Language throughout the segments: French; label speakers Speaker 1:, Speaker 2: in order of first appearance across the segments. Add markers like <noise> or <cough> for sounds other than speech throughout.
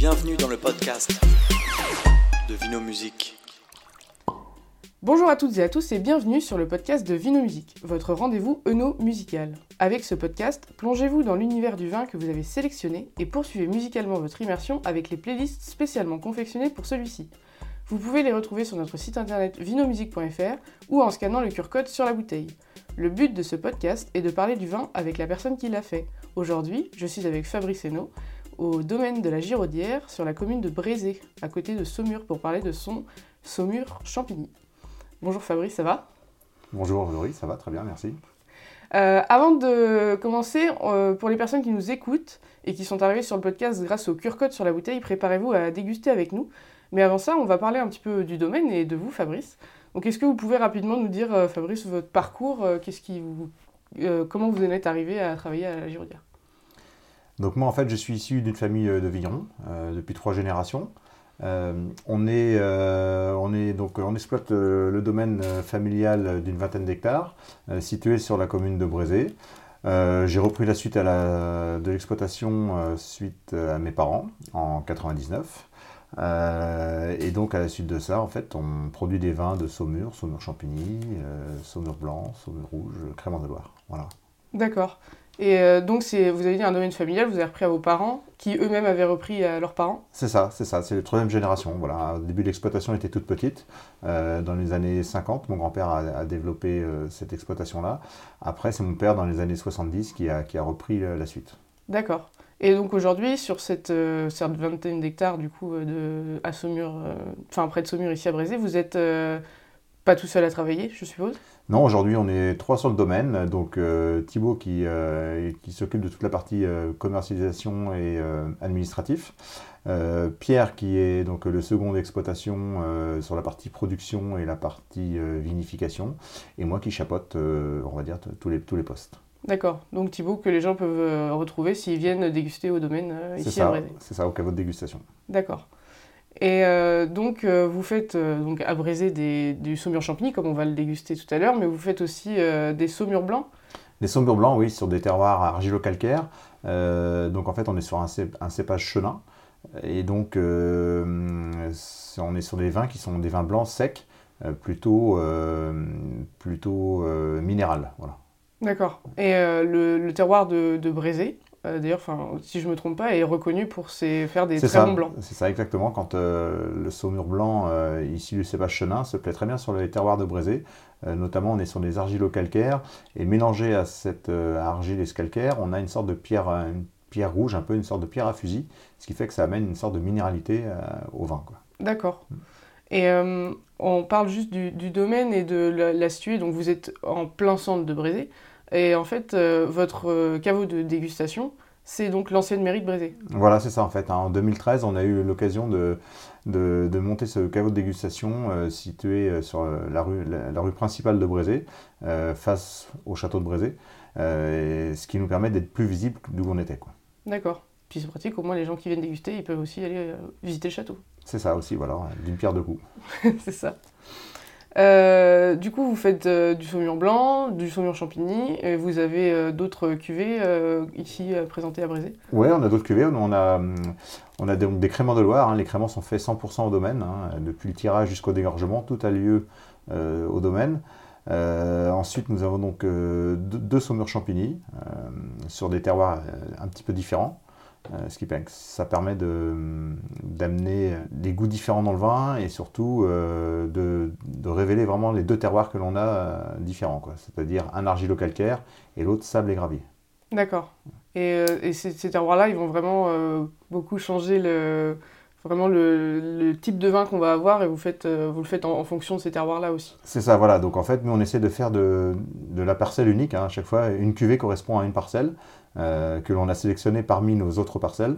Speaker 1: Bienvenue dans le podcast de Vino Musique.
Speaker 2: Bonjour à toutes et à tous et bienvenue sur le podcast de Vino Musique, votre rendez-vous eno musical. Avec ce podcast, plongez-vous dans l'univers du vin que vous avez sélectionné et poursuivez musicalement votre immersion avec les playlists spécialement confectionnées pour celui-ci. Vous pouvez les retrouver sur notre site internet vinomusique.fr ou en scannant le QR-code sur la bouteille. Le but de ce podcast est de parler du vin avec la personne qui l'a fait. Aujourd'hui, je suis avec Fabrice Hainaut au domaine de la Giraudière sur la commune de Brézé, à côté de Saumur, pour parler de son Saumur Champigny. Bonjour Fabrice, ça va?
Speaker 3: Bonjour Laurie, ça va très bien, merci.
Speaker 2: Euh, avant de commencer, euh, pour les personnes qui nous écoutent et qui sont arrivées sur le podcast grâce au QR-code sur la bouteille, préparez-vous à déguster avec nous. Mais avant ça, on va parler un petit peu du domaine et de vous, Fabrice. Donc, est-ce que vous pouvez rapidement nous dire, euh, Fabrice, votre parcours qu'est-ce qui vous, Comment vous en êtes arrivé à travailler à la Giraudière?
Speaker 3: Donc, moi, en fait, je suis issu d'une famille de vignerons depuis trois générations. on, est, on, est, donc, on exploite le domaine familial d'une vingtaine d'hectares, situé sur la commune de Brézé. J'ai repris la suite à la, de l'exploitation suite à mes parents en 99. Euh, et donc, à la suite de ça, en fait, on produit des vins de Saumur, Saumur Champigny, euh, Saumur Blanc, Saumur Rouge, Crément de Loire. Voilà.
Speaker 2: D'accord. Et euh, donc, vous avez dit un domaine familial, vous avez repris à vos parents, qui eux-mêmes avaient repris à leurs parents
Speaker 3: C'est ça, c'est ça, c'est la troisième génération. Voilà. Au début, l'exploitation était toute petite. dans les années 50, mon grand-père a, développé cette exploitation-là. Après, c'est mon père, dans les années 70, qui a, qui a repris la suite.
Speaker 2: D'accord. Et donc aujourd'hui, sur cette, euh, vingtaine d'hectares du coup euh, de, à Saumur, euh, enfin près de Saumur ici à Brézé, vous êtes pas tout seul à travailler, je suppose?
Speaker 3: Non, aujourd'hui on est trois sur le domaine. Donc Thibaut qui, qui s'occupe de toute la partie commercialisation et administratif. Pierre qui est donc le second d'exploitation sur la partie production et la partie vinification. Et moi qui chapote, on va dire, tous les, tous les postes.
Speaker 2: D'accord. Donc Thibaut, que les gens peuvent euh, retrouver s'ils viennent déguster au domaine euh, ici à Brézé.
Speaker 3: C'est ça, au caveau de dégustation.
Speaker 2: D'accord. Et euh, donc, vous faites donc à Brézé des, du saumur champigny, comme on va le déguster tout à l'heure, mais vous faites aussi des saumures blancs
Speaker 3: Des saumures blancs, oui, sur des terroirs argilo-calcaires. donc, en fait, on est sur un, cépage chenin. Et donc, on est sur des vins qui sont des vins blancs secs, plutôt, plutôt minéral. Voilà.
Speaker 2: D'accord. Et euh, le, terroir de, de Brézé, euh, d'ailleurs, si je ne me trompe pas, est reconnu pour ses, faire des très bons blancs.
Speaker 3: C'est ça, exactement. Quand euh, le saumur blanc issu du cépage chenin se plaît très bien sur les terroirs de Brézé, notamment on est sur des argilo-calcaires, et mélangé à cette argile et ce calcaire, on a une sorte de pierre, une pierre rouge, un peu une sorte de pierre à fusil, ce qui fait que ça amène une sorte de minéralité au vin.
Speaker 2: D'accord. Mm. Et on parle juste du, domaine et de la, la Donc vous êtes en plein centre de Brézé. Et en fait, euh, votre euh, caveau de dégustation, c'est donc l'ancienne mairie de Brézé.
Speaker 3: Voilà, c'est ça en fait. En 2013, on a eu l'occasion de, de, monter ce caveau de dégustation euh, situé sur la rue, la, rue principale de Brézé, face au château de Brézé, ce qui nous permet d'être plus visible d'où on était.
Speaker 2: D'accord. Puis c'est pratique, au moins les gens qui viennent déguster, ils peuvent aussi aller visiter le château.
Speaker 3: C'est ça aussi, voilà, d'une pierre deux coups. <laughs>
Speaker 2: c'est ça. Euh, du coup, vous faites euh, du saumur blanc, du saumur champigny, et vous avez euh, d'autres cuvées ici présentées à Brézé
Speaker 3: Oui, on a d'autres cuvées. On a, des, créments de Loire. Hein. Les créments sont faits 100% au domaine. Hein. Depuis le tirage jusqu'au dégorgement, tout a lieu au domaine. ensuite, nous avons donc deux, deux saumures champigny sur des terroirs un petit peu différents. Euh, ce qui ça permet d'amener des goûts différents dans le vin et surtout euh, de, révéler vraiment les deux terroirs que l'on a euh, différents, c'est-à-dire un argilo-calcaire et l'autre sable et gravier.
Speaker 2: D'accord. Et, ces, terroirs-là, ils vont vraiment beaucoup changer le, vraiment le, type de vin qu'on va avoir et vous, faites, vous le faites en, fonction de ces terroirs-là aussi.
Speaker 3: C'est ça, voilà. Donc en fait, nous, on essaie de faire de, la parcelle unique. Hein. À chaque fois, une cuvée correspond à une parcelle. Euh, que l'on a sélectionné parmi nos autres parcelles,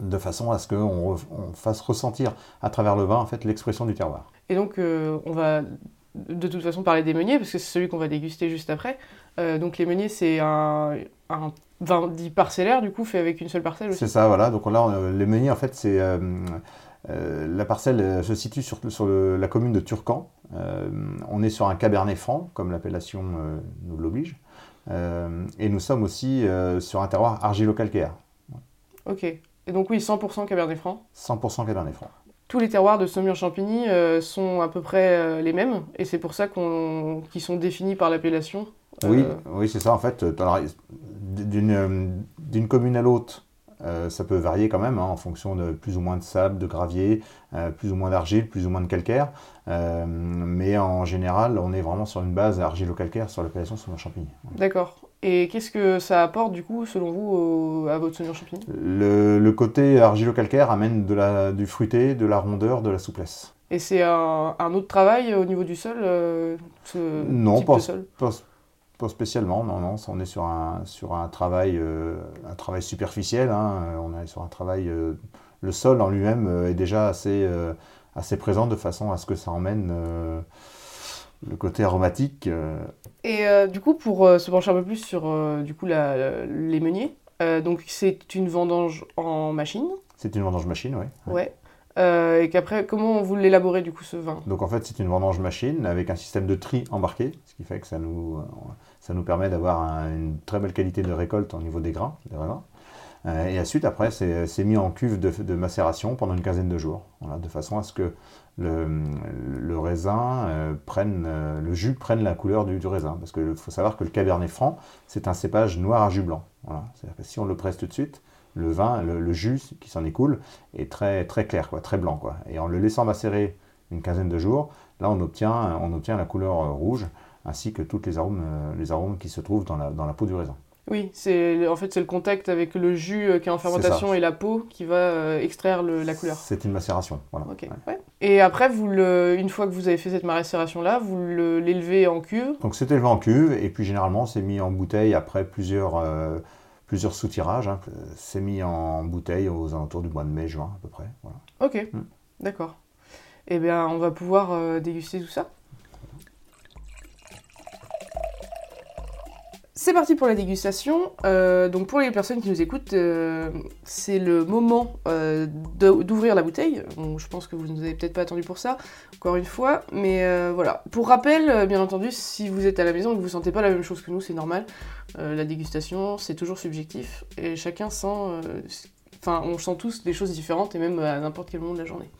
Speaker 3: de façon à ce qu'on fasse ressentir à travers le vin en fait l'expression du terroir.
Speaker 2: Et donc euh, on va de toute façon parler des meuniers parce que c'est celui qu'on va déguster juste après. Euh, donc les meuniers c'est un, vin dit parcellaire du coup fait avec une seule parcelle aussi.
Speaker 3: C'est ça voilà donc là les meuniers en fait c'est la parcelle se situe sur, sur la commune de Turcan. on est sur un cabernet franc comme l'appellation nous l'oblige. Euh, et nous sommes aussi euh, sur un terroir argilo-calcaire.
Speaker 2: Ok. Et donc oui, 100% Cabernet Franc.
Speaker 3: 100% Cabernet Franc.
Speaker 2: Tous les terroirs de Saumur-Champigny euh, sont à peu près les mêmes, et c'est pour ça qu'ils sont définis par l'appellation.
Speaker 3: Oui, oui c'est ça en fait. D'une commune à l'autre, euh, ça peut varier quand même hein, en fonction de plus ou moins de sable, de gravier, euh, plus ou moins d'argile, plus ou moins de calcaire. Euh, mais en général, on est vraiment sur une base argilo-calcaire sur l'appellation Saumur-Champigny.
Speaker 2: D'accord. Et qu'est-ce que ça apporte du coup, selon vous, au- à votre Saumur-Champigny
Speaker 3: Le, le côté argilo-calcaire amène de la, du fruité, de la rondeur, de la souplesse.
Speaker 2: Et c'est un, un autre travail au niveau du sol, ce
Speaker 3: Non,
Speaker 2: type
Speaker 3: pas,
Speaker 2: de sol?
Speaker 3: pas, pas spécialement, non, non, on est sur un, sur un travail, euh, un travail superficiel, hein, euh, on est sur un travail, euh, le sol en lui-même est déjà assez, euh, assez présent de façon à ce que ça emmène le côté aromatique.
Speaker 2: Et du coup, pour se pencher un peu plus sur du coup, la, la- les meuniers, donc c'est une vendange en machine,
Speaker 3: c'est une vendange machine, oui.
Speaker 2: ouais. Euh, et qu'après, comment vous l'élaborez du coup ce vin?
Speaker 3: Donc en fait, c'est une vendange machine avec un système de tri embarqué, ce qui fait que ça nous, ça nous permet d'avoir un- une très belle qualité de récolte au niveau des grains, des raisins. Euh, et ensuite, après, c'est mis en cuve de, macération pendant une quinzaine de jours, de façon à ce que le, raisin euh, prenne, euh, le jus prenne la couleur du, raisin. Parce qu'il faut savoir que le Cabernet Franc, c'est un cépage noir à jus blanc. Que si on le presse tout de suite, le vin, le, le jus qui s'en écoule est très, très clair, quoi, très blanc. Quoi. Et en le laissant macérer une quinzaine de jours, là on obtient, on obtient la couleur rouge, ainsi que tous les arômes, euh, les arômes qui se trouvent dans la, dans la peau du raisin.
Speaker 2: Oui, c'est en fait c'est le contact avec le jus euh, qui est en fermentation et la peau qui va euh, extraire le- la couleur.
Speaker 3: C'est une macération. Voilà.
Speaker 2: Ok.
Speaker 3: Ouais.
Speaker 2: ouais. Et après, vous le, une fois que vous avez fait cette macération là, vous le- l'élevez en cuve?
Speaker 3: Donc c'est élevé en cuve, et puis généralement c'est mis en bouteille après plusieurs, euh, plusieurs sous-tirages. hein. C'est mis en bouteille aux alentours du mois de mai-juin à peu près. Voilà.
Speaker 2: Ok,
Speaker 3: Hmm.
Speaker 2: d'accord. Eh bien, on va pouvoir euh, déguster tout ça. C'est parti pour la dégustation. Euh, donc pour les personnes qui nous écoutent, euh, c'est le moment euh, d'ouvrir la bouteille. Je pense que vous ne nous avez peut-être pas attendu pour ça, encore une fois. Mais voilà. Pour rappel, bien entendu, si vous êtes à la maison et que vous sentez pas la même chose que nous, c'est normal. La dégustation, c'est toujours subjectif et chacun sent. Enfin, on sent tous des choses différentes et même à n'importe quel moment de la journée.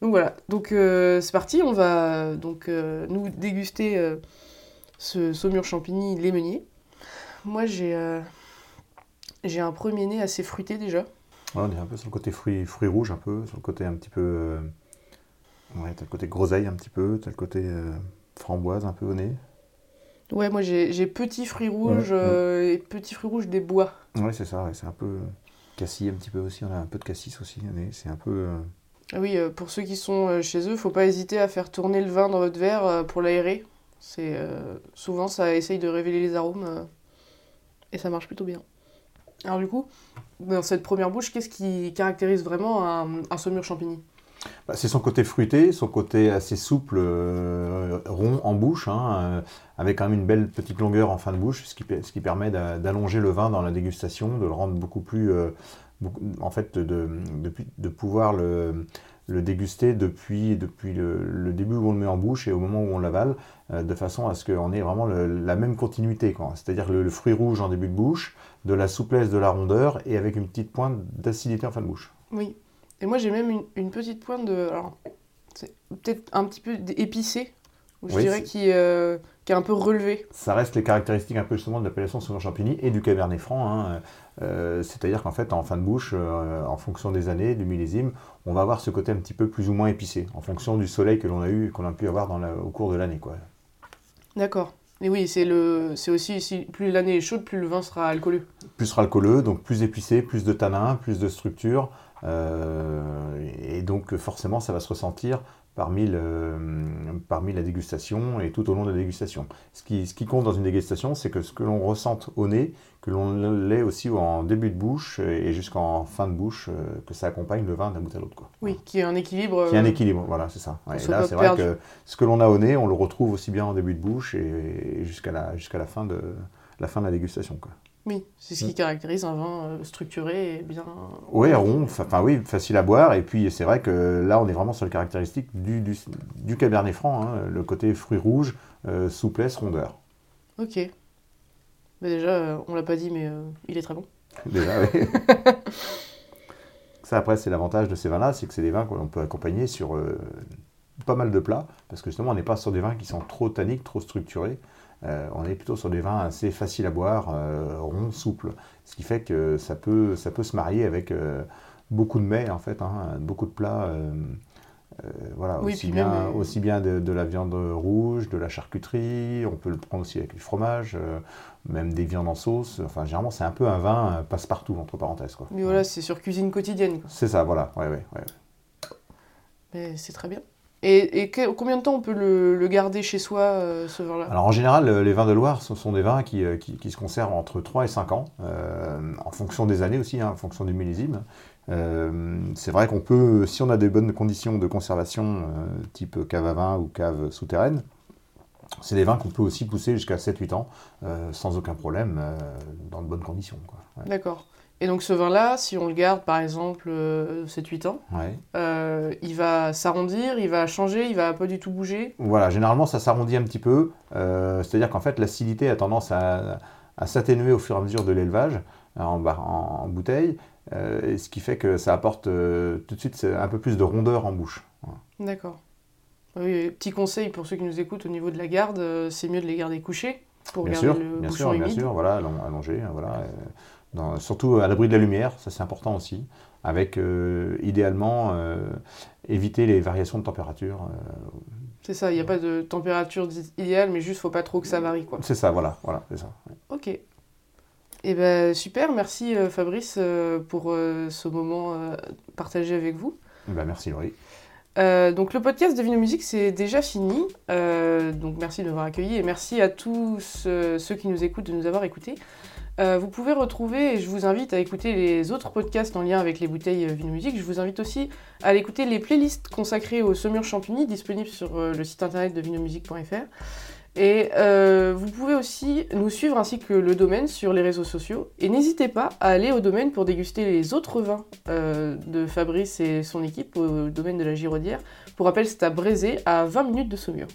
Speaker 2: Donc voilà, donc c'est parti, on va donc nous déguster ce saumur champigny les meuniers. Moi j'ai euh, j'ai un premier nez assez fruité déjà.
Speaker 3: Voilà, on est un peu sur le côté fruits, fruits rouges, un peu, sur le côté un petit peu. euh, ouais, t'as le côté groseille un petit peu, t'as le côté euh, framboise un peu au nez.
Speaker 2: Ouais, moi j'ai petits fruits rouges
Speaker 3: Ouais,
Speaker 2: euh, et petits fruits rouges des bois.
Speaker 3: Ouais, c'est ça, ouais, c'est un peu. euh, cassis un petit peu aussi, on a un peu de cassis aussi au nez, c'est un peu. euh,
Speaker 2: Ah oui, pour ceux qui sont chez eux, faut pas hésiter à faire tourner le vin dans votre verre pour l'aérer. C'est euh, souvent ça essaye de révéler les arômes euh, et ça marche plutôt bien. Alors du coup, dans cette première bouche, qu'est-ce qui caractérise vraiment un, un saumur champigny?
Speaker 3: Bah, c'est son côté fruité, son côté assez souple, euh, rond en bouche, hein, avec quand même une belle petite longueur en fin de bouche, ce qui, permet d'a- d'allonger le vin dans la dégustation, de le rendre beaucoup plus, en fait, de pouvoir le, le déguster depuis, depuis le, le début où on le met en bouche et au moment où on l'avale, euh, de façon à ce qu'on ait vraiment le- la même continuité, quoi. C'est-à-dire le, le fruit rouge en début de bouche, de la souplesse, de la rondeur et avec une petite pointe d'acidité en fin de bouche.
Speaker 2: Oui. Et moi j'ai même une, une petite pointe de... Alors, c'est peut-être un petit peu épicé, je
Speaker 3: Oui,
Speaker 2: dirais, qui, euh, qui est un peu relevé.
Speaker 3: Ça reste les caractéristiques un peu justement de l'appellation Sauveur Champigny et du Cabernet Franc. hein. Euh, C'est-à-dire qu'en fait, en fin de bouche, euh, en fonction des années, du millésime, on va avoir ce côté un petit peu plus ou moins épicé, en fonction du soleil que l'on a eu, qu'on a pu avoir dans la- au cours de l'année. quoi.
Speaker 2: D'accord. Et oui, c'est le, c'est aussi, si plus l'année est chaude, plus le vin sera alcooleux.
Speaker 3: Plus alcooleux, donc plus épicé, plus de tanins, plus de structure. euh, et donc forcément, ça va se ressentir parmi, le, parmi la dégustation et tout au long de la dégustation. Ce qui, ce qui compte dans une dégustation, c'est que ce que l'on ressente au nez, que l'on l'ait aussi en début de bouche et jusqu'en fin de bouche, euh, que ça accompagne le vin d'un bout à l'autre. quoi.
Speaker 2: Oui, qui est un équilibre.
Speaker 3: Qu'il y a un
Speaker 2: euh,
Speaker 3: équilibre, voilà, c'est ça. Ouais, et là, c'est vrai
Speaker 2: perdu.
Speaker 3: que ce que l'on a au nez, on le retrouve aussi bien en début de bouche et, et jusqu'à la, jusqu'à la, fin de, la fin de la dégustation. Quoi.
Speaker 2: Oui, c'est ce
Speaker 3: Mm.
Speaker 2: qui caractérise un vin euh, structuré et bien.
Speaker 3: Oui, rond, enfin oui, facile à boire. Et puis c'est vrai que là, on est vraiment sur le caractéristique du, du, du Cabernet Franc, hein, le côté fruit rouge, euh, souplesse, rondeur.
Speaker 2: Ok. Bah déjà, euh, on l'a pas dit, mais euh, il est très bon. <laughs>
Speaker 3: Déjà, oui. Ça, après, c'est l'avantage de ces vins-là, c'est que c'est des vins qu'on peut accompagner sur euh, pas mal de plats, parce que justement, on n'est pas sur des vins qui sont trop tanniques, trop structurés. Euh, on est plutôt sur des vins assez faciles à boire, euh, ronds, souples, ce qui fait que ça peut, ça peut se marier avec euh, beaucoup de mets, en fait, hein, beaucoup de plats. voilà,
Speaker 2: Oui,
Speaker 3: aussi, bien,
Speaker 2: même,
Speaker 3: aussi bien de, de la viande rouge, de la charcuterie, on peut le prendre aussi avec du fromage, même des viandes en sauce. Enfin, généralement, c'est un peu un vin passe-partout, entre parenthèses. Quoi.
Speaker 2: Mais voilà, c'est sur cuisine quotidienne.
Speaker 3: C'est ça, voilà. Ouais, ouais, ouais.
Speaker 2: Mais c'est très bien. Et, et que- combien de temps on peut le, le garder chez soi, euh, ce vin-là?
Speaker 3: Alors en général, euh, les vins de Loire, ce sont des vins qui, euh, qui- qui se conservent entre 3 et 5 ans, euh, en fonction des années aussi, hein, en fonction du millésime. Euh, c'est vrai qu'on peut, si on a des bonnes conditions de conservation, type cave à vin ou cave souterraine, c'est des vins qu'on peut aussi pousser jusqu'à 7-8 ans, sans aucun problème, dans de bonnes conditions. Ouais.
Speaker 2: D'accord. Et donc ce vin-là, si on le garde par exemple euh, 7-8 ans,
Speaker 3: Ouais.
Speaker 2: euh, il va s'arrondir, il va changer, il va pas du tout bouger.
Speaker 3: Voilà, généralement ça s'arrondit un petit peu, euh, c'est-à-dire qu'en fait l'acidité a tendance à, à s'atténuer au fur et à mesure de l'élevage euh, en, bar- en- en bouteille, et ce qui fait que ça apporte tout de suite un peu plus de rondeur en bouche. Voilà.
Speaker 2: D'accord. Oui, petit conseil pour ceux qui nous écoutent au niveau de la garde, c'est mieux de les garder couchés pour
Speaker 3: Bien
Speaker 2: garder
Speaker 3: sûr,
Speaker 2: le
Speaker 3: bien
Speaker 2: bouchon
Speaker 3: sûr, bien
Speaker 2: humide.
Speaker 3: sûr, voilà, allong- allongé, voilà, dans- surtout à l'abri de la lumière, ça c'est important aussi, avec euh, idéalement euh, éviter les variations de température. euh,
Speaker 2: C'est ça, il n'y a pas de température idéale, mais juste faut pas trop que ça varie quoi.
Speaker 3: c'est ça, voilà, voilà, c'est ça.
Speaker 2: Ok. Et ben super, merci Fabrice pour ce moment partagé avec vous.
Speaker 3: Ben, merci Laurie.
Speaker 2: Euh, donc le podcast de Vino Musique c'est déjà fini. Euh, donc merci de nous avoir accueillis et merci à tous euh, ceux qui nous écoutent de nous avoir écoutés. Euh, vous pouvez retrouver, et je vous invite à écouter les autres podcasts en lien avec les bouteilles euh, Vino Musique. Je vous invite aussi à écouter les playlists consacrées aux saumures champigny disponibles sur euh, le site internet de vinomusique.fr. Et vous pouvez aussi nous suivre ainsi que le domaine sur les réseaux sociaux. Et n'hésitez pas à aller au domaine pour déguster les autres vins de Fabrice et son équipe au domaine de la Giraudière. Pour rappel, c'est à Brézé, à 20 minutes de Saumur.